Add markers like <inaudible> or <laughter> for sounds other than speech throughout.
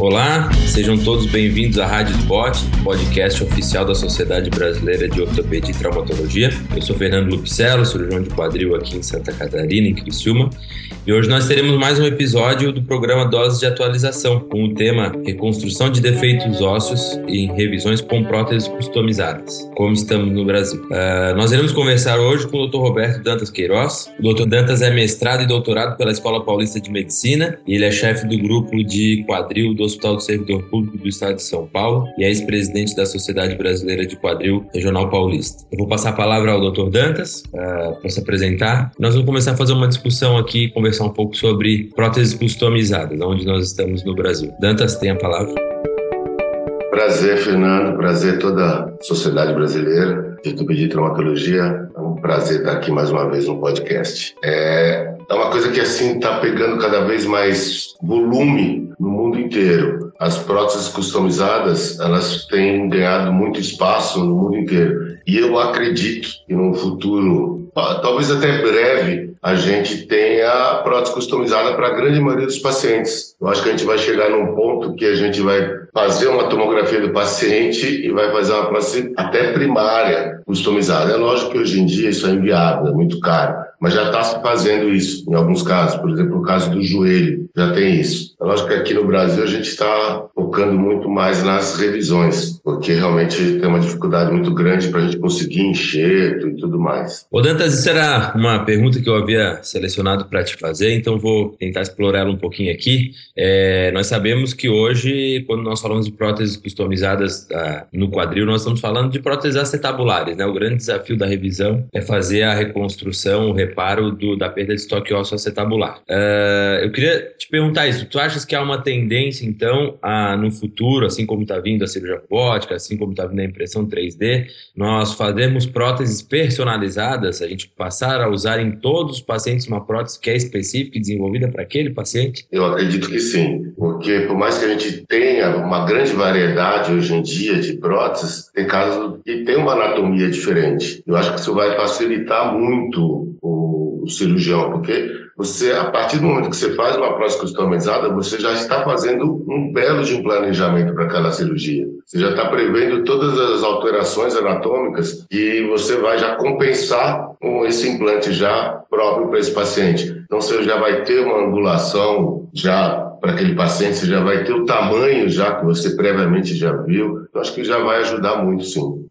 Olá, sejam todos bem-vindos à Rádio Spot, podcast oficial da Sociedade Brasileira de Ortopedia e Traumatologia. Eu sou Fernando Lupicello, cirurgião de quadril aqui em Santa Catarina, em Criciúma, e hoje nós teremos mais um episódio do programa Doses de Atualização, com o tema Reconstrução de defeitos ósseos e revisões com próteses customizadas, como estamos no Brasil. Uh, nós iremos conversar hoje com o Dr. Roberto Dantas Queiroz. O Dr. Dantas é mestrado e doutorado pela Escola Paulista de Medicina e ele é chefe do grupo de quadril do Hospital do Servidor Público do Estado de São Paulo e é ex-presidente da Sociedade Brasileira de Quadril Regional Paulista. Eu vou passar a palavra ao Dr. Dantas uh, para se apresentar. Nós vamos começar a fazer uma discussão aqui, conversar um pouco sobre próteses customizadas, onde nós estamos no Brasil. Dantas, tem a palavra. Prazer, Fernando. Prazer toda a sociedade brasileira de ortopedia e traumatologia. É um prazer estar aqui mais uma vez no podcast. É, é uma coisa que assim está pegando cada vez mais volume no mundo inteiro. As próteses customizadas elas têm ganhado muito espaço no mundo inteiro. E eu acredito que no futuro, talvez até breve, a gente tem a prótese customizada para a grande maioria dos pacientes. Eu acho que a gente vai chegar num ponto que a gente vai fazer uma tomografia do paciente e vai fazer uma prótese até primária customizada. É lógico que hoje em dia isso é inviável, é muito caro, mas já está se fazendo isso em alguns casos. Por exemplo, o caso do joelho já tem isso. É lógico que aqui no Brasil a gente está focando muito mais nas revisões, porque realmente tem uma dificuldade muito grande para a gente conseguir enxerto e tudo mais. Ô Dantas, isso era uma pergunta que eu havia selecionado para te fazer, então vou tentar explorar ela um pouquinho aqui. É, nós sabemos que hoje, quando nós falamos de próteses customizadas ah, no quadril, nós estamos falando de próteses acetabulares, né? O grande desafio da revisão é fazer a reconstrução, o reparo do, da perda de estoque ósseo acetabular. Uh, eu queria te perguntar isso. Tu achas que há uma tendência, então, a, no futuro, assim como está vindo a cirurgia robótica, assim como está vindo a impressão 3D, nós fazermos próteses personalizadas, a gente passar a usar em todos os pacientes uma prótese que é específica e desenvolvida para aquele paciente? Eu acredito que sim, porque por mais que a gente tenha uma grande variedade hoje em dia de próteses, tem casos que tem uma anatomia diferente. Eu acho que isso vai facilitar muito o cirurgião, porque você, a partir do momento que você faz uma prótese customizada, você já está fazendo um belo de um planejamento para aquela cirurgia. Você já está prevendo todas as alterações anatômicas e você vai já compensar com esse implante já próprio para esse paciente. Então você já vai ter uma angulação já para aquele paciente, você já vai ter o tamanho já que você previamente já viu. Eu acho que já vai ajudar muito, sim.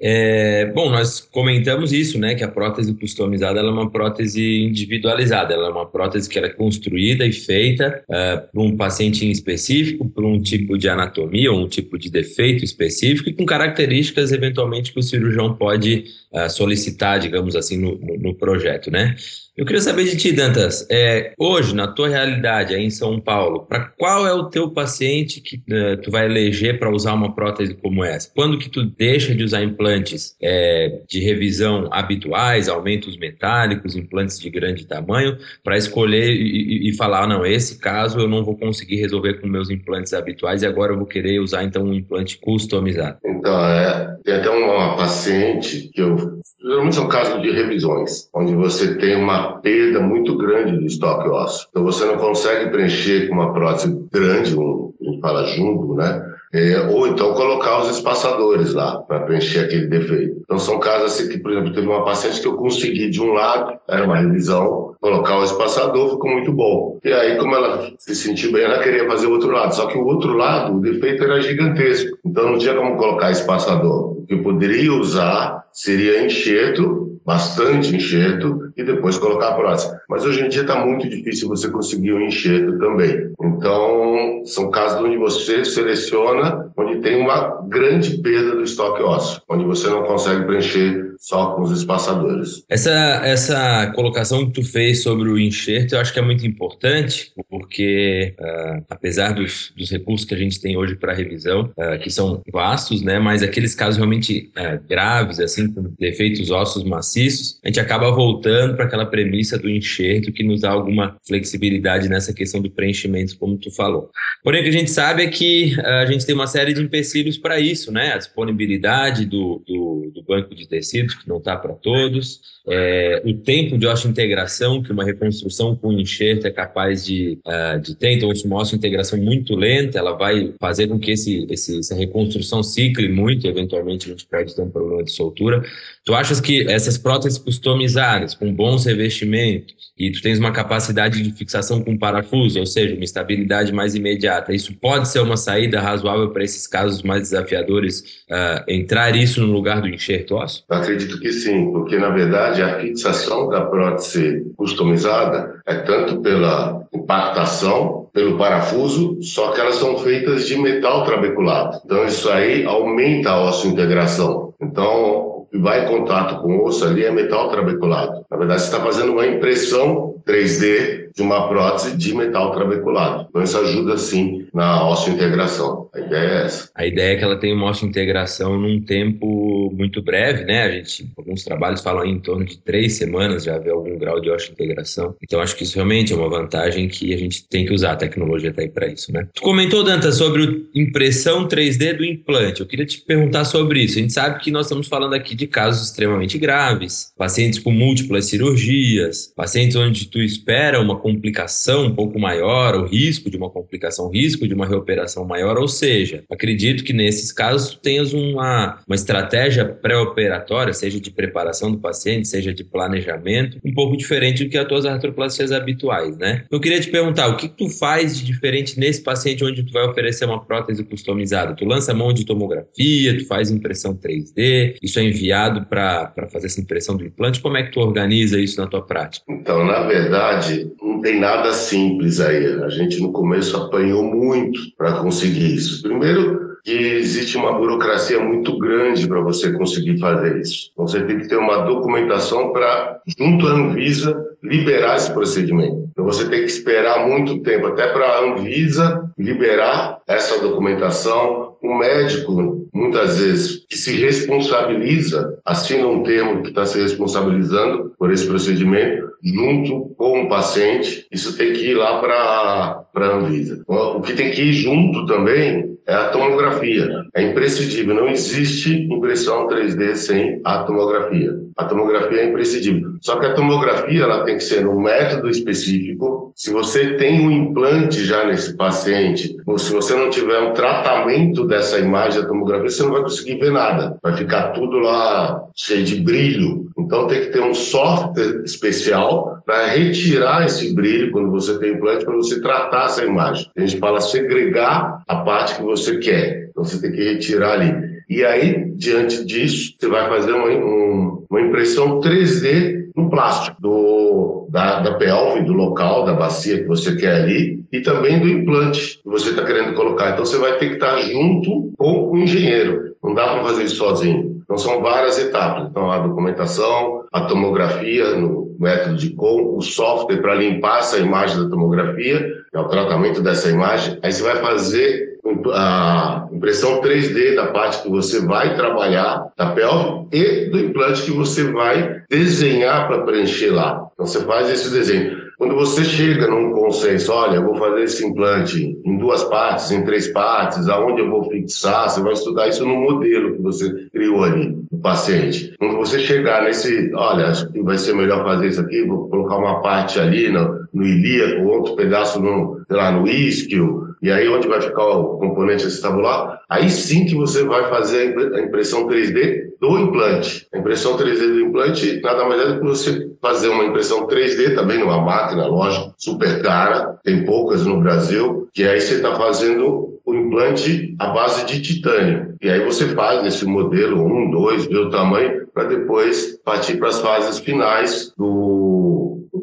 É, bom, nós comentamos isso, né? Que a prótese customizada é uma prótese individualizada, ela é uma prótese que é construída e feita uh, para um paciente em específico, para um tipo de anatomia ou um tipo de defeito específico e com características eventualmente que o cirurgião pode uh, solicitar, digamos assim, no, no, no projeto, né? Eu queria saber de ti, Dantas, é, hoje, na tua realidade aí em São Paulo, para qual é o teu paciente que uh, tu vai eleger para usar uma prótese como essa? Quando que tu deixa de usar implantes é, de revisão habituais, aumentos metálicos, implantes de grande tamanho, para escolher e, e, falar, ah, não, esse caso eu não vou conseguir resolver com meus implantes habituais e agora eu vou querer usar então um implante customizado? Então, é, tem até uma paciente que eu Geralmente são casos de revisões, onde você tem uma perda muito grande do estoque ósseo. Então você não consegue preencher com uma prótese grande, um, a gente fala jumbo, né? É, ou então colocar os espaçadores lá para preencher aquele defeito. Então são casos assim que, por exemplo, teve uma paciente que eu consegui de um lado, era uma revisão, colocar o espaçador, ficou muito bom. E aí, como ela se sentiu bem, ela queria fazer o outro lado. Só que o outro lado, o defeito era gigantesco. Então não tinha como colocar espaçador. O que eu poderia usar seria enxerto, bastante enxerto, e depois colocar a prótese. Mas hoje em dia está muito difícil você conseguir um enxerto também. Então, são casos onde você seleciona, onde tem uma grande perda do estoque ósseo, onde você não consegue preencher só com os espaçadores. Essa, essa colocação que tu fez sobre o enxerto eu acho que é muito importante, porque uh, apesar dos, dos recursos que a gente tem hoje para revisão, uh, que são vastos, né, mas aqueles casos realmente uh, graves, assim, com defeitos ósseos maciços, a gente acaba voltando para aquela premissa do enxerto que nos dá alguma flexibilidade nessa questão do preenchimento, como tu falou. Porém, o que a gente sabe é que a gente tem uma série de empecilhos para isso, né, a disponibilidade do, do, do banco de tecido acredito que não está para todos. É, o tempo de integração que uma reconstrução com enxerto é capaz de, uh, de ter, então uma integração muito lenta, ela vai fazer com que esse, esse, essa reconstrução cicle muito, eventualmente a gente pode ter um problema de soltura. Tu achas que essas próteses customizadas, com bons revestimentos, e tu tens uma capacidade de fixação com parafuso, ou seja, uma estabilidade mais imediata, isso pode ser uma saída razoável para esses casos mais desafiadores, uh, entrar isso no lugar do enxerto ósseo? Eu acredito que sim, porque na verdade a fixação da prótese customizada é tanto pela impactação, pelo parafuso, só que elas são feitas de metal trabeculado. Então isso aí aumenta a osso-integração. Então, o que vai em contato com o osso ali é metal trabeculado. Na verdade, você está fazendo uma impressão 3D de uma prótese de metal trabeculado. Então isso ajuda sim na osso-integração. A ideia é essa. A ideia é que ela tenha uma osso-integração num tempo muito breve, né? A gente, alguns trabalhos falam em torno de três semanas já haver algum grau de osso-integração. Então acho que isso realmente é uma vantagem que a gente tem que usar. A tecnologia está aí para isso, né? Tu comentou, Danta, sobre impressão 3D do implante. Eu queria te perguntar sobre isso. A gente sabe que nós estamos falando aqui de casos extremamente graves, pacientes com múltiplas cirurgias, pacientes onde tu espera uma complicação um pouco maior, o risco de uma complicação, o risco de uma reoperação maior, ou seja, acredito que nesses casos tu tenhas uma, uma estratégia pré-operatória, seja de preparação do paciente, seja de planejamento, um pouco diferente do que as tuas artroplastias habituais, né? Eu queria te perguntar, o que, tu faz de diferente nesse paciente onde tu vai oferecer uma prótese customizada? Tu lança mão de tomografia, tu faz impressão 3D, isso é enviado para fazer essa impressão do implante, como é que tu organiza isso na tua prática? Então, na verdade, não tem nada simples aí. A gente no começo apanhou muito para conseguir isso. Primeiro, que existe uma burocracia muito grande para você conseguir fazer isso. Você tem que ter uma documentação para, junto à Anvisa, liberar esse procedimento. Então, você tem que esperar muito tempo, até para a Anvisa liberar essa documentação. O médico, muitas vezes, que se responsabiliza, assina um termo que está se responsabilizando por esse procedimento, junto com o paciente. Isso tem que ir lá para a Anvisa. O que tem que ir junto também é a tomografia. É imprescindível, não existe impressão 3D sem a tomografia. A tomografia é imprescindível. Só que a tomografia ela tem que ser num método específico. Se você tem um implante já nesse paciente, ou se você não tiver um tratamento dessa imagem da tomografia, você não vai conseguir ver nada. Vai ficar tudo lá cheio de brilho. Então tem que ter um software especial para retirar esse brilho quando você tem implante, para você tratar essa imagem. A gente fala segregar a parte que você quer. Então você tem que retirar ali. E aí, diante disso, você vai fazer uma, um, uma impressão 3D no plástico do, da, da pelve, do local, da bacia que você quer ali, e também do implante que você está querendo colocar. Então você vai ter que estar junto com o engenheiro. Não dá para fazer isso sozinho. Então são várias etapas. Então a documentação, a tomografia no método de com, o software para limpar essa imagem da tomografia, é o tratamento dessa imagem. Aí você vai fazer a impressão 3D da parte que você vai trabalhar da e do implante que você vai desenhar para preencher lá. Então você faz esse desenho. Quando você chega num consenso, olha, eu vou fazer esse implante em duas partes, em três partes, aonde eu vou fixar, você vai estudar isso no modelo que você criou ali, do paciente. Quando você chegar nesse, olha, acho que vai ser melhor fazer isso aqui, vou colocar uma parte ali no, no ilíaco, outro pedaço no, sei lá, no isquio, e aí onde vai ficar o componente acetabular, aí sim que você vai fazer a impressão 3D do implante. A impressão 3D do implante nada mais é do que você fazer uma impressão 3D também numa máquina, lógico, super cara, tem poucas no Brasil, que aí você está fazendo o implante à base de titânio. E aí você faz nesse modelo 1, 2, vê o tamanho, para depois partir para as fases finais do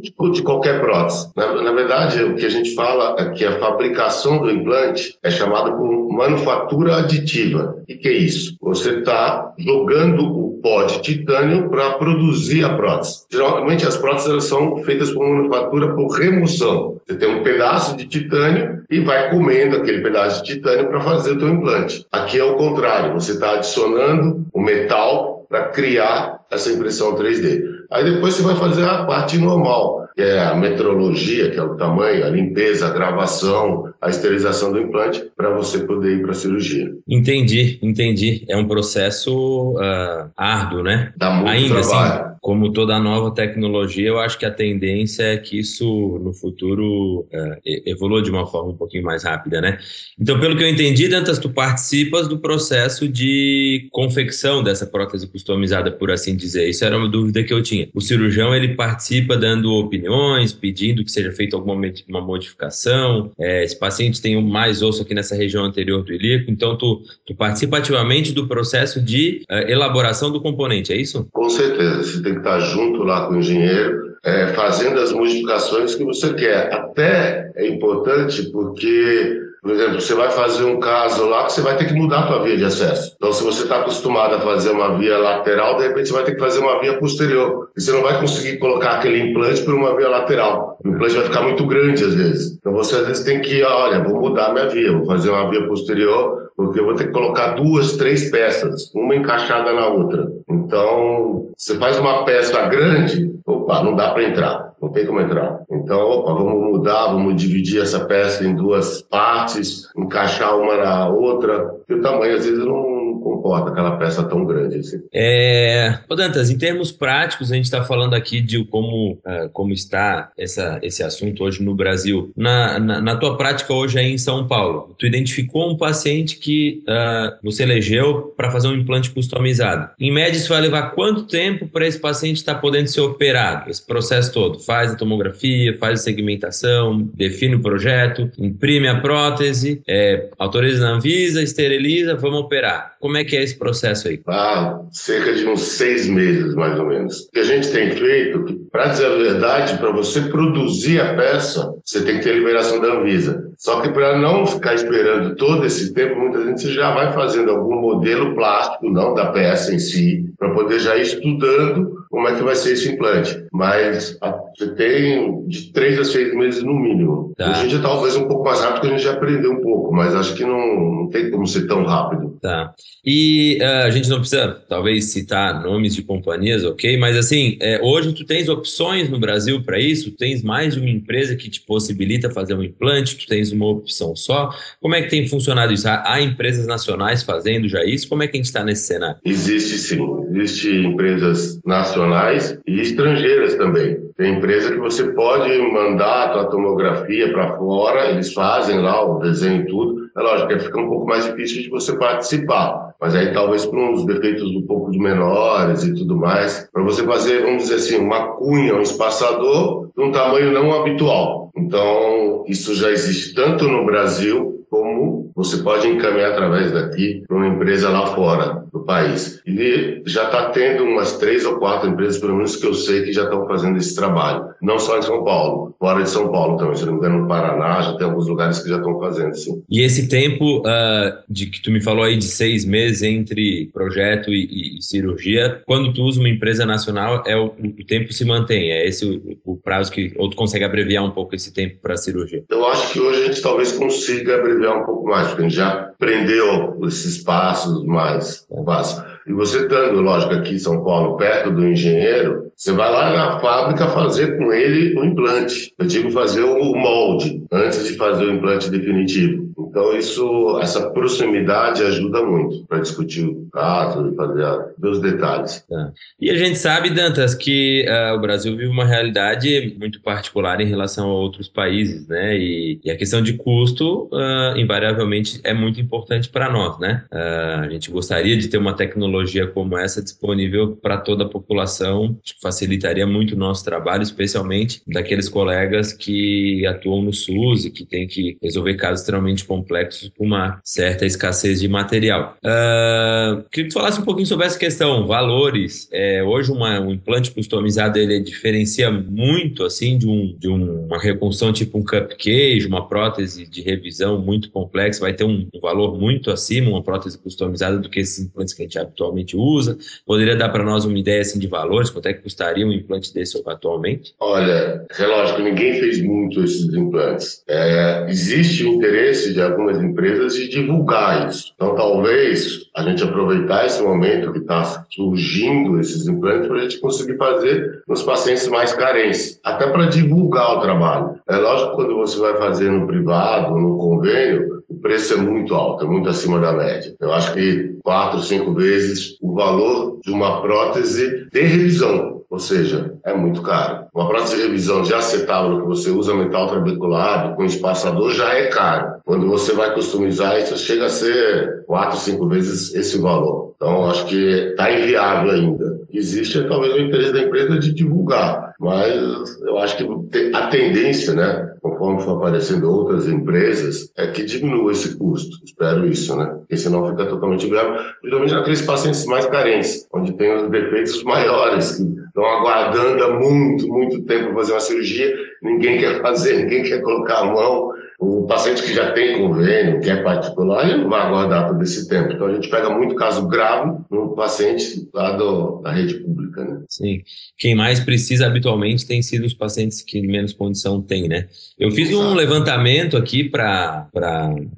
de qualquer prótese. Na, na, verdade, o que a gente fala é que a fabricação do implante é chamada por manufatura aditiva. O que é isso? Você está jogando o pó de titânio para produzir a prótese. Geralmente as próteses são feitas por manufatura por remoção. Você tem um pedaço de titânio e vai comendo aquele pedaço de titânio para fazer o seu implante. Aqui é o contrário, você está adicionando o metal para criar essa impressão 3D. Aí depois você vai fazer a parte normal, que é a metrologia, que é o tamanho, a limpeza, a gravação, a esterilização do implante para você poder ir para a cirurgia. Entendi, entendi. É um processo uh, árduo, né? Dá muito Ainda assim, trabalho. Assim, como toda nova tecnologia, eu acho que a tendência é que isso no futuro uh, evolua de uma forma um pouquinho mais rápida, né? Então, pelo que eu entendi, Dantas, tu participas do processo de confecção dessa prótese customizada, por assim dizer. Isso era uma dúvida que eu tinha. O cirurgião, ele participa dando opiniões, pedindo que seja feita alguma uma modificação. É, esse paciente tem mais osso aqui nessa região anterior do ilíaco, então tu, tu participa ativamente do processo de uh, elaboração do componente, é isso? Com certeza. Você tem que estar junto lá com o engenheiro, é, fazendo as modificações que você quer. Até é importante porque por exemplo, você vai fazer um caso lá que você vai ter que mudar a tua via de acesso. Então, se você está acostumado a fazer uma via lateral, de repente você vai ter que fazer uma via posterior. E você não vai conseguir colocar aquele implante por uma via lateral. O implante vai ficar muito grande às vezes. Então, você às vezes tem que, olha, vou mudar minha via, vou fazer uma via posterior, porque eu vou ter que colocar duas, três peças, uma encaixada na outra. Então, você faz uma peça grande, opa, não dá para entrar não tem como entrar. Então, opa, vamos mudar, vamos dividir essa peça em duas partes, encaixar uma na outra, porque o tamanho às vezes não, comporta aquela peça tão grande assim. É, Ô Dantas, em termos práticos, a gente está falando aqui de como, uh, como está essa, esse assunto hoje no Brasil. Na, na, na, tua prática hoje aí em São Paulo, tu identificou um paciente que uh, você elegeu para fazer um implante customizado. Em média, isso vai levar quanto tempo para esse paciente estar tá podendo ser operado? Esse processo todo? Faz a tomografia, faz a segmentação, define o projeto, imprime a prótese, é, autoriza na Anvisa, esteriliza, vamos operar. Como é que é esse processo aí? Ah, cerca de uns seis meses, mais ou menos. O que a gente tem feito, para dizer a verdade, para você produzir a peça, você tem que ter liberação da Anvisa. Só que para não ficar esperando todo esse tempo, muita gente já vai fazendo algum modelo plástico, não da peça em si, para poder já ir estudando como é que vai ser esse implante. Mas você tem de três a seis meses no mínimo. Tá. Hoje em dia talvez um pouco mais rápido, porque a gente já aprendeu um pouco, mas acho que não, não tem como ser tão rápido. Tá. E uh, a gente não precisa, talvez, citar nomes de companhias, ok? Mas assim, é, hoje tu tens opções no Brasil para isso? Tu tens mais de uma empresa que te possibilita fazer um implante? Tu tens uma opção só? Como é que tem funcionado isso? Há, há empresas nacionais fazendo já isso? Como é que a gente está nesse cenário? Existe sim. Existem empresas nacionais e estrangeiras também. Tem empresa que você pode mandar a tua tomografia para fora, eles fazem lá o desenho e tudo. É lógico que fica um pouco mais difícil de você participar, mas aí talvez por uns defeitos um pouco menores e tudo mais, para você fazer, vamos dizer assim, uma cunha, um espaçador de um tamanho não habitual. Então, isso já existe tanto no Brasil como você pode encaminhar através daqui para uma empresa lá fora do país. E já está tendo umas três ou quatro empresas, pelo menos que eu sei, que já estão fazendo esse trabalho. Não só em São Paulo, fora de São Paulo também. Se não me engano, no Paraná, já tem alguns lugares que já estão fazendo, sim. E esse tempo uh, de que tu me falou aí de seis meses entre projeto e, e, cirurgia, quando tu usa uma empresa nacional, é o, o tempo se mantém? É esse o, o, prazo que... Ou tu consegue abreviar um pouco esse tempo para a cirurgia? Eu acho que hoje a gente talvez consiga abreviar um pouco mais porque a gente já aprendeu esses passos mais básicos. E você estando, lógico, aqui em São Paulo, perto do engenheiro, você vai lá na fábrica fazer com ele o implante. Eu digo fazer o molde, antes de fazer o implante definitivo. Então, isso, essa proximidade ajuda muito para discutir o caso fazer os detalhes. Tá. E a gente sabe, Dantas, que uh, o Brasil vive uma realidade muito particular em relação a outros países, né? E, e a questão de custo, uh, invariavelmente, é muito importante para nós, né? Uh, a gente gostaria de ter uma tecnologia como essa disponível para toda a população, que facilitaria muito o nosso trabalho, especialmente daqueles colegas que atuam no SUS e que têm que resolver casos extremamente complexos complexos com uma certa escassez de material. Uh, queria que tu falasse um pouquinho sobre essa questão, valores. É, hoje uma, um implante customizado ele diferencia muito assim de, um, de uma reconstrução tipo um cupcake, uma prótese de revisão muito complexa, vai ter um, um valor muito acima, uma prótese customizada do que esses implantes que a gente atualmente usa. Poderia dar para nós uma ideia assim de valores, quanto é que custaria um implante desse atualmente? Olha, é lógico, ninguém fez muito esses implantes. É, existe o interesse de algumas empresas de divulgar isso. Então, talvez a gente aproveitar esse momento que está surgindo esses implantes para a gente conseguir fazer nos pacientes mais carentes, até para divulgar o trabalho. É lógico que quando você vai fazer no privado, no convênio, o preço é muito alto, é muito acima da média. Eu acho que quatro, cinco vezes o valor de uma prótese de revisão. Ou seja, é muito caro. Uma prótese revisão de acetábulo que você usa metal trabeculado com espaçador já é caro. Quando você vai customizar, isso chega a ser quatro, cinco vezes esse valor. Então, acho que está inviável ainda. Existe talvez o interesse da empresa de divulgar, mas eu acho que a tendência, né, conforme for aparecendo outras empresas, é que diminua esse custo. Espero isso, né? Porque senão fica totalmente viável, principalmente naqueles pacientes mais carentes, onde tem os defeitos maiores, que estão aguardando há muito, muito tempo fazer uma cirurgia, ninguém quer fazer, <laughs> ninguém quer colocar a mão, o paciente que já tem convênio, que é particular, ele não vai aguardar todo esse tempo. Então a gente pega muito caso grave no paciente lá do, da rede pública. Né? Sim. Quem mais precisa habitualmente tem sido os pacientes que menos condição têm, né? Eu fiz Exato. um levantamento aqui para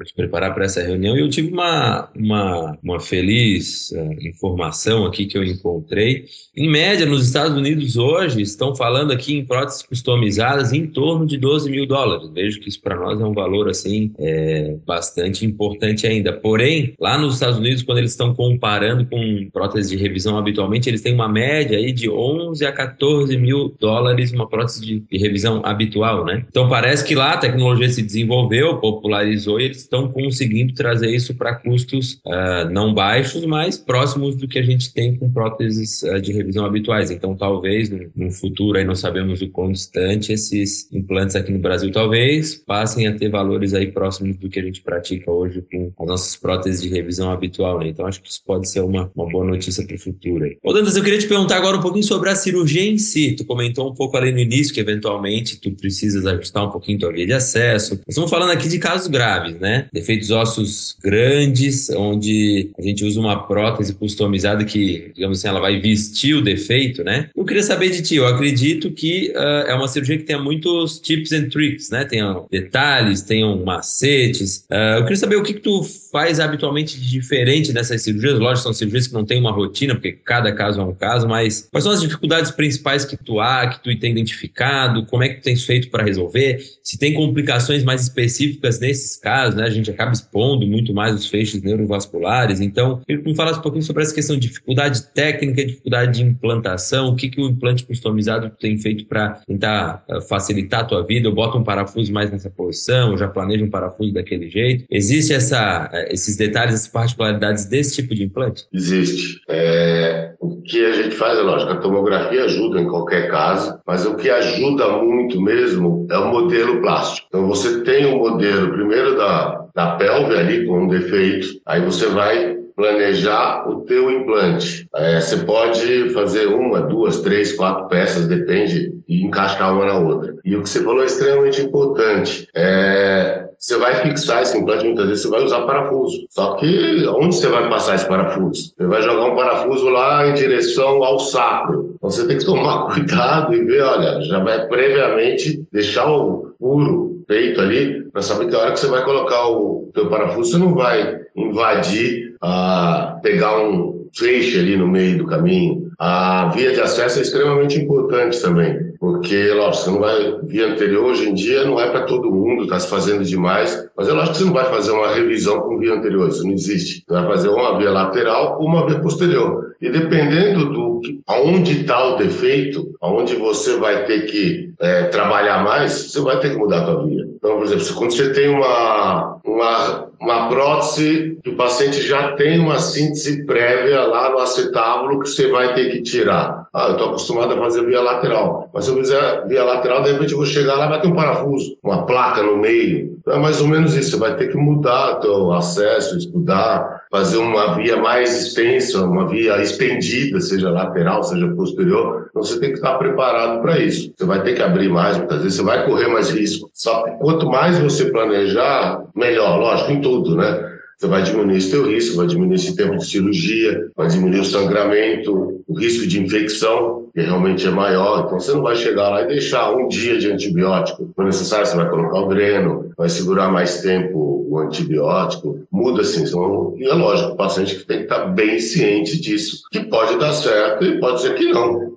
te preparar para essa reunião e eu tive uma, uma, uma feliz uh, informação aqui que eu encontrei. Em média, nos Estados Unidos hoje, estão falando aqui em próteses customizadas em torno de 12 mil dólares. Vejo que isso para nós é um valor assim é, bastante importante ainda. Porém, lá nos Estados Unidos, quando eles estão comparando com próteses de revisão habitualmente, eles têm uma média aí de 11 a 14 mil dólares uma prótese de, de revisão habitual, né? Então parece que lá a tecnologia se desenvolveu, popularizou e eles estão conseguindo trazer isso para custos uh, não baixos, mas próximos do que a gente tem com próteses uh, de revisão habituais. Então talvez no, no futuro aí não sabemos o quão distante esses implantes aqui no Brasil talvez passem a ter valores aí próximos do que a gente pratica hoje com as nossas próteses de revisão habitual, né? Então acho que isso pode ser uma, uma boa notícia para o futuro. Ô Dantas, eu queria te perguntar agora um pouquinho sobre a cirurgia em si. Tu comentou um pouco ali no início que eventualmente tu precisas ajustar um pouquinho tua via de acesso. Nós estamos falando aqui de casos graves, né? Defeitos ósseos grandes, onde a gente usa uma prótese customizada que, digamos assim, ela vai vestir o defeito, né? Eu queria saber de ti, eu acredito que uh, é uma cirurgia que tenha muitos tips and tricks, né? Tem detalhes detalhes, tenham macetes. Uh, eu queria saber o que, que tu faz habitualmente de diferente nessas cirurgias. Lógico, são cirurgias que não têm uma rotina, porque cada caso é um caso, mas quais são as dificuldades principais que tu há, que tu tem identificado? Como é que tu tens feito para resolver? Se tem complicações mais específicas nesses casos, né? A gente acaba expondo muito mais os feixes neurovasculares. Então, eu queria que me falasse um pouquinho sobre essa questão de dificuldade técnica, dificuldade de implantação, o que, que o implante customizado tem feito para tentar ah, facilitar a tua vida? Eu boto um parafuso mais nessa posição, já planejo um parafuso daquele jeito. Existe essa, eh, esses detalhes, essas particularidades desse tipo de implante? Existe. É, o que a gente faz, é lógico, a tomografia ajuda em qualquer caso, mas o que ajuda muito mesmo é o modelo plástico. Então você tem o um modelo primeiro da, da pelve ali com um defeito, aí você vai planejar o teu implante. É, você pode fazer uma, duas, três, quatro peças, depende, e encaixar uma na outra. E o que você falou é extremamente importante. É, você vai fixar esse implante, muitas vezes você vai usar parafuso. Só que onde você vai passar esse parafuso? Você vai jogar um parafuso lá em direção ao sacro. Então você tem que tomar <laughs> cuidado e ver, olha, já vai previamente deixar o furo feito ali, para saber que a hora que você vai colocar o teu parafuso, você não vai invadir, a pegar um feixe ali no meio do caminho. A via de acesso é extremamente importante também, porque, lógico, você não vai. Via anterior, hoje em dia, não é para todo mundo, está se fazendo demais, mas é lógico que você não vai fazer uma revisão com via anterior, isso não existe. Você vai fazer uma via lateral ou uma via posterior. E dependendo do aonde está o defeito, aonde você vai ter que é, trabalhar mais, você vai ter que mudar a sua via. Então, por exemplo, quando você tem uma, uma, uma prótese o paciente já tem uma síntese prévia lá no acetábulo que você vai ter que tirar. Ah, eu estou acostumado a fazer via lateral. Mas se eu fizer via lateral, de repente eu vou chegar lá e vai ter um parafuso, uma placa no meio. É mais ou menos isso. Você vai ter que mudar o teu acesso, estudar, fazer uma via mais extensa, uma via estendida, seja lateral, seja posterior. Então você tem que estar preparado para isso. Você vai ter que abrir mais, muitas vezes você vai correr mais risco. Só que quanto mais você planejar, melhor, lógico, em tudo, né? Você vai diminuir esse teu risco, vai diminuir esse tempo de cirurgia, vai diminuir o sangramento, o risco de infecção, que realmente é maior. Então você não vai chegar lá e deixar um dia de antibiótico. Quando necessário, você vai colocar o dreno, vai segurar mais tempo o antibiótico, muda assim. São, e é lógico, o paciente que tem que estar bem ciente disso, que pode dar certo e pode ser que não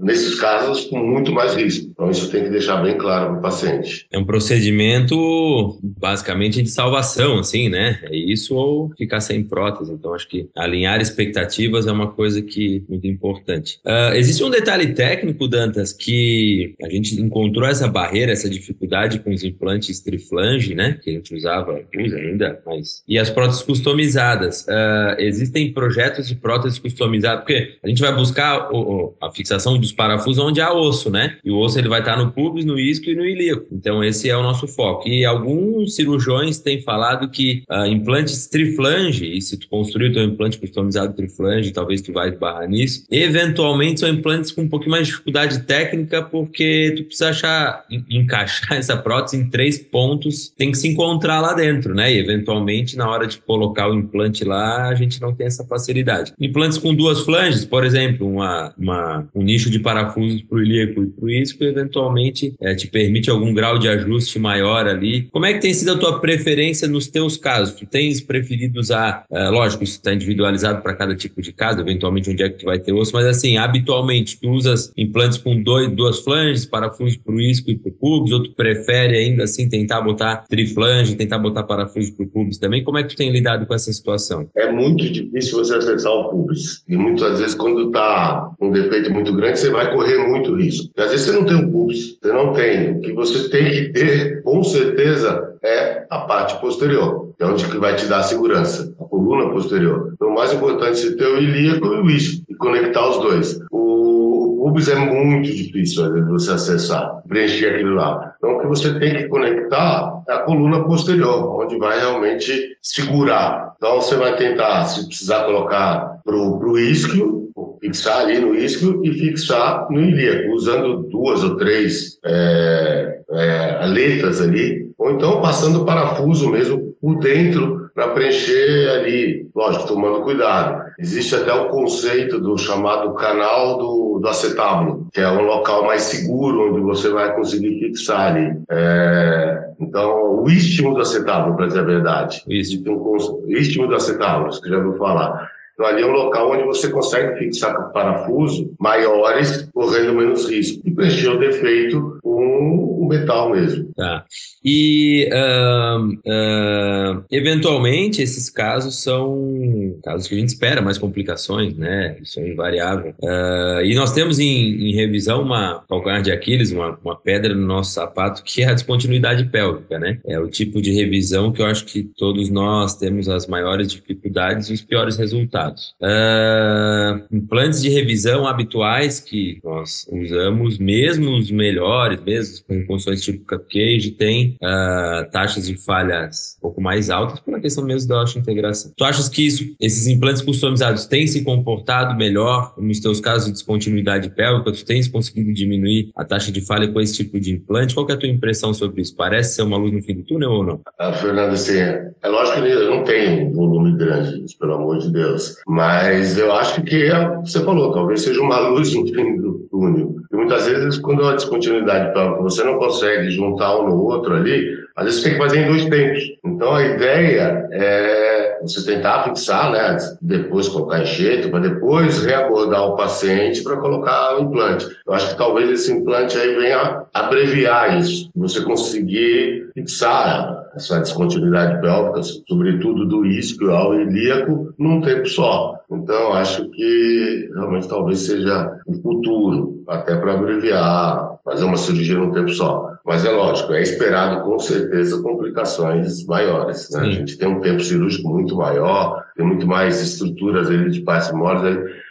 nesses casos com muito mais risco. Então isso tem que deixar bem claro para o paciente. É um procedimento basicamente de salvação, assim, né? É isso ou ficar sem prótese. Então acho que alinhar expectativas é uma coisa que é muito importante. Uh, existe um detalhe técnico, Dantas, que a gente encontrou essa barreira, essa dificuldade com os implantes triflange, né? Que a gente usava, usa ainda, mas e as próteses customizadas. Uh, existem projetos de próteses customizadas, porque a gente vai buscar o, a fixação dos parafusos onde há osso, né? E o osso ele vai estar no pubis, no isquio e no ilíaco. Então esse é o nosso foco. E alguns cirurgiões têm falado que uh, implantes triflange, e se tu construir o teu implante customizado triflange, talvez tu vai esbarrar nisso, eventualmente são implantes com um pouquinho mais de dificuldade técnica, porque tu precisa achar, encaixar <laughs> essa prótese em três pontos, tem que se encontrar lá dentro, né? E eventualmente na hora de colocar o implante lá, a gente não tem essa facilidade. Implantes com duas flanges, por exemplo, uma, uma um nicho de parafusos para o ilíaco e para o isco, eventualmente é, te permite algum grau de ajuste maior ali. Como é que tem sido a tua preferência nos teus casos? Tu tens preferido usar, é, lógico, isso está individualizado para cada tipo de caso, eventualmente onde é que tu vai ter osso, mas assim, habitualmente tu usas implantes com dois, duas flanges, parafusos para o isco e para o pubis, ou tu prefere ainda assim tentar botar triflange, tentar botar parafusos para o pubis também? Como é que tu tem lidado com essa situação? É muito difícil você acessar o pubis. E muitas vezes quando está um defeito muito grande, você vai correr muito risco. E às vezes você não tem um pulso, você não tem. O que você tem que ter, com certeza, é a parte posterior, que é onde que vai te dar segurança, a coluna posterior. Então, o mais importante é ter o ilíaco e o isco, conectar os dois. O, o é muito difícil de você acessar, preencher aquilo lá. Então, o que você tem que conectar é a coluna posterior, onde vai realmente segurar. Então, você vai tentar, se precisar colocar para o isquio, fixar ali no isquio e fixar no ilíaco, usando duas ou três é, é, aletas ali, ou então passando parafuso mesmo por dentro para preencher ali, lógico, tomando cuidado. Existe até o conceito do chamado canal do, do acetábulo, que é um local mais seguro onde você vai conseguir fixar ali. É, então, o istmo do acetábulo, para dizer a verdade. Istmo. Um, istmo do acetábulo, você já ouviu falar. Então, ali é um local onde você consegue fixar parafusos maiores, correndo menos risco. E preencher o defeito com o metal mesmo. Tá. E, uh, uh, eventualmente, esses casos são casos que a gente espera, mais complicações, né? Isso é invariável. Uh, e nós temos em, em, revisão uma calcanhar de Aquiles, uma, uma pedra no nosso sapato, que é a descontinuidade pélvica, né? É o tipo de revisão que eu acho que todos nós temos as maiores dificuldades e os piores resultados. Implantes de revisão habituais que nós usamos, mesmo os melhores, mesmo com funções tipo cupcake, tem uh, taxas de falhas um pouco mais altas pela questão mesmo da integração. Tu achas que isso, esses implantes customizados têm se comportado melhor nos teus casos de descontinuidade pélvica? Tu tens conseguido diminuir a taxa de falha com esse tipo de implante? Qual é a tua impressão sobre isso? Parece ser uma luz no fim do túnel ou não? Ah, Fernando, assim, é lógico que não tem um volume grande, pelo amor de Deus. Mas eu acho que é, você falou, talvez seja uma luz no fim do túnel. E muitas vezes, quando há descontinuidade você não consegue juntar um no outro ali, às vezes você tem que fazer em dois tempos. Então a ideia é você tentar fixar, né? Depois colocar enxerto, para depois reabordar o paciente para colocar o implante. Eu acho que talvez esse implante aí venha abreviar isso, você conseguir fixar essa descontinuidade pélvica, sobretudo do isquio ao ilíaco, num tempo só. Então, acho que realmente talvez seja o futuro, até para abreviar, fazer uma cirurgia num tempo só. Mas é lógico, é esperado com certeza complicações maiores. Né? A gente tem um tempo cirúrgico muito maior, tem muito mais estruturas ali de partes moles.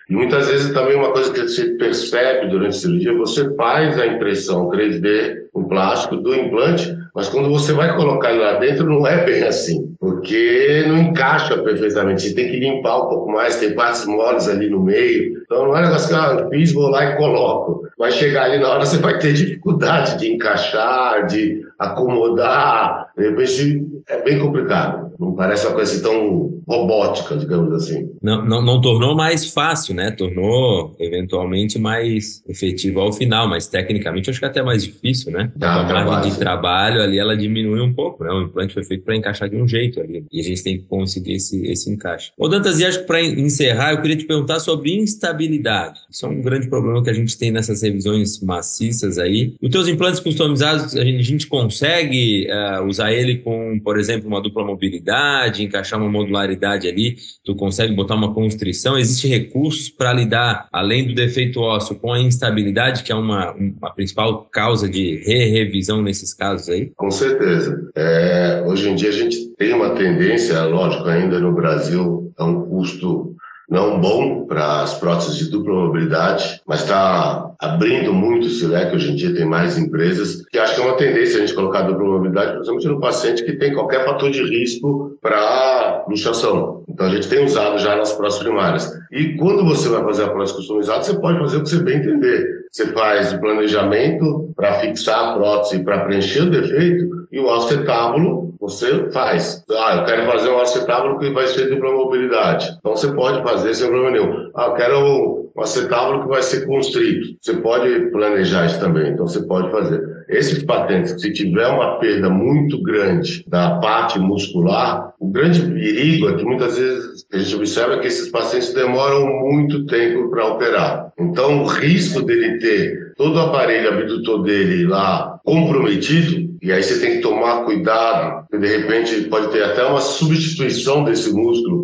E muitas vezes também uma coisa que você percebe durante a cirurgia, você faz a impressão 3D, o plástico do implante, mas quando você vai colocar ele lá dentro, não é bem assim, porque não encaixa perfeitamente. Você tem que limpar um pouco mais, tem partes moles ali no meio. Então não é um negócio que ah, eu fiz, vou lá e coloco. Vai chegar ali na hora, você vai ter dificuldade de encaixar, de acomodar. De repente é bem complicado. Não parece uma coisa tão robótica, digamos assim. Não, não, não tornou mais fácil, né? Tornou eventualmente mais efetivo ao final, mas tecnicamente acho que é até mais difícil, né? Ah, a margem de trabalho ali ela diminui um pouco, né? O implante foi feito para encaixar de um jeito ali e a gente tem que conseguir esse, esse encaixe. Ô Dantas, e acho que para encerrar eu queria te perguntar sobre instabilidade. Isso é um grande problema que a gente tem nessas revisões maciças aí. Os teus implantes customizados, a gente, a gente consegue uh, usar ele com, por exemplo, uma dupla mobilidade, encaixar uma modularidade ali, tu consegue botar uma constrição, existem recursos para lidar, além do defeito ósseo, com a instabilidade, que é uma, uma principal causa de re-revisão nesses casos aí? Com certeza. É, hoje em dia a gente tem uma tendência, lógico, ainda no Brasil, é um custo não bom para as próteses de dupla mobilidade, mas está abrindo muito esse leque. Hoje em dia tem mais empresas que acho que é uma tendência a gente colocar dupla mobilidade, principalmente no paciente que tem qualquer fator de risco para luxação. Então a gente tem usado já nas próteses primárias. E quando você vai fazer a prótese customizada, você pode fazer o que você bem entender. Você faz o planejamento para fixar a prótese, para preencher o defeito, e o acetábulo você faz. Ah, eu quero fazer um acetábulo que vai ser dupla mobilidade. Então você pode fazer sem problema nenhum. Ah, eu quero um acetábulo que vai ser constrito. Você pode planejar isso também, então você pode fazer. Esses patentes, se tiver uma perda muito grande da parte muscular, o grande perigo é que muitas vezes a gente observa que esses pacientes demoram muito tempo para operar. Então, o risco dele ter todo o aparelho abdutor dele lá comprometido, e aí você tem que tomar cuidado, porque de repente pode ter até uma substituição desse músculo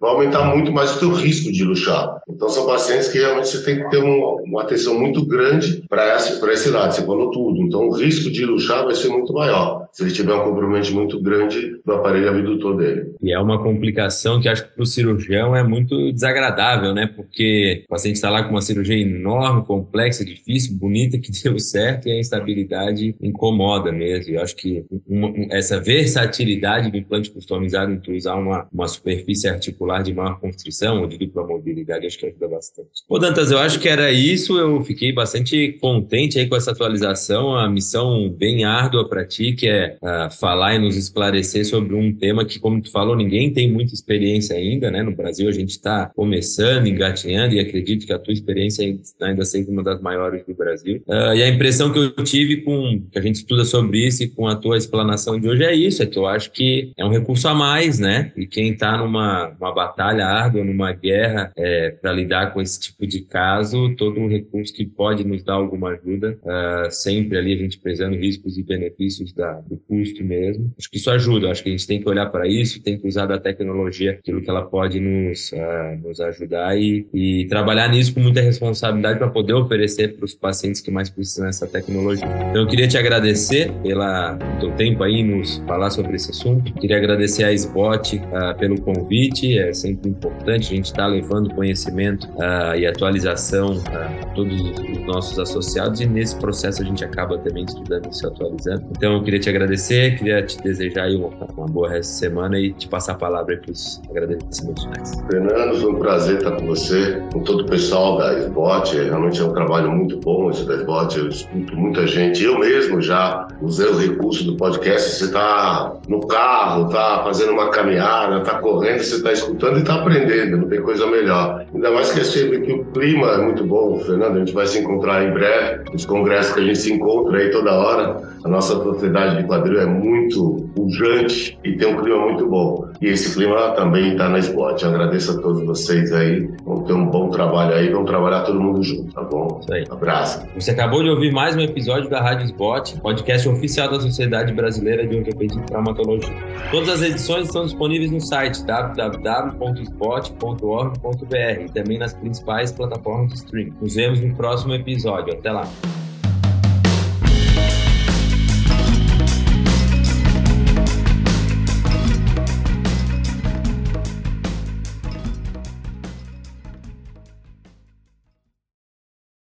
vai aumentar muito mais o teu risco de luxar. Então são pacientes que realmente você tem que ter uma, uma atenção muito grande para esse, esse lado, você falou tudo. Então o risco de luxar vai ser muito maior, se ele tiver um comprometimento muito grande do aparelho abdutor dele. E é uma complicação que acho que para o cirurgião é muito desagradável, né? Porque o paciente está lá com uma cirurgia enorme, complexa, difícil, bonita, que <laughs> deu certo e a instabilidade incomoda mesmo. Eu acho que uma, essa versatilidade do implante customizado em usar uma, uma superfície articular de maior construção ou de dupla mobilidade, acho que ajuda bastante. Ô Dantas, eu acho que era isso, eu fiquei bastante contente aí com essa atualização, a missão bem árdua para ti, que é uh, falar e nos esclarecer sobre um tema que, como tu falou, ninguém tem muita experiência ainda, né? No Brasil a gente está começando, engatinhando e acredito que a tua experiência ainda seja uma das maiores do Brasil. Uh, e a impressão que eu tive com que a gente estuda sobre isso e com a tua explanação de hoje é isso, é que eu acho que é um recurso a mais, né? E quem está numa uma batalha árdua, numa guerra é, para lidar com esse tipo de caso, todo um recurso que pode nos dar alguma ajuda, uh, sempre ali a gente prezando riscos e benefícios da, do custo mesmo. Acho que isso ajuda, acho que a gente tem que olhar para isso, tem que usar da tecnologia aquilo que ela pode nos, uh, nos ajudar e, e trabalhar nisso com muita responsabilidade para poder oferecer para os pacientes que mais precisam dessa tecnologia. Então eu queria te agradecer pela teu tempo aí nos falar sobre esse assunto. Queria agradecer a SBOT uh, pelo convite. É, é sempre importante a gente estar tá levando conhecimento uh, e atualização a todos os nossos associados e nesse processo a gente acaba também estudando e se atualizando. Então eu queria te agradecer, queria te desejar aí uma, uma boa resto de semana e te passar a palavra para os agradecimentos finais. Fernando, foi um prazer estar com você, com todo o pessoal da SBOT, realmente é um trabalho muito bom esse da SBOT, eu escuto muita gente, eu mesmo já usei o recurso do podcast, você está no carro, está fazendo uma caminhada, está correndo, você está escutando e está aprendendo, não tem coisa melhor. Ainda mais que, sempre que o clima é muito bom, Fernando, a gente vai se encontrar em breve, nos congressos que a gente se encontra aí toda hora. A nossa sociedade de quadril é muito pujante e tem um clima muito bom. E esse clima também está na Spot. Eu agradeço a todos vocês aí. Vamos ter um bom trabalho aí, vamos trabalhar todo mundo junto, tá bom? Isso aí. Abraço. Você acabou de ouvir mais um episódio da Rádio Spot, podcast oficial da Sociedade Brasileira de Ortopedia e Traumatologia. Todas as edições estão disponíveis no site www www.spot.org.br e também nas principais plataformas de streaming. Nos vemos no próximo episódio. Até lá!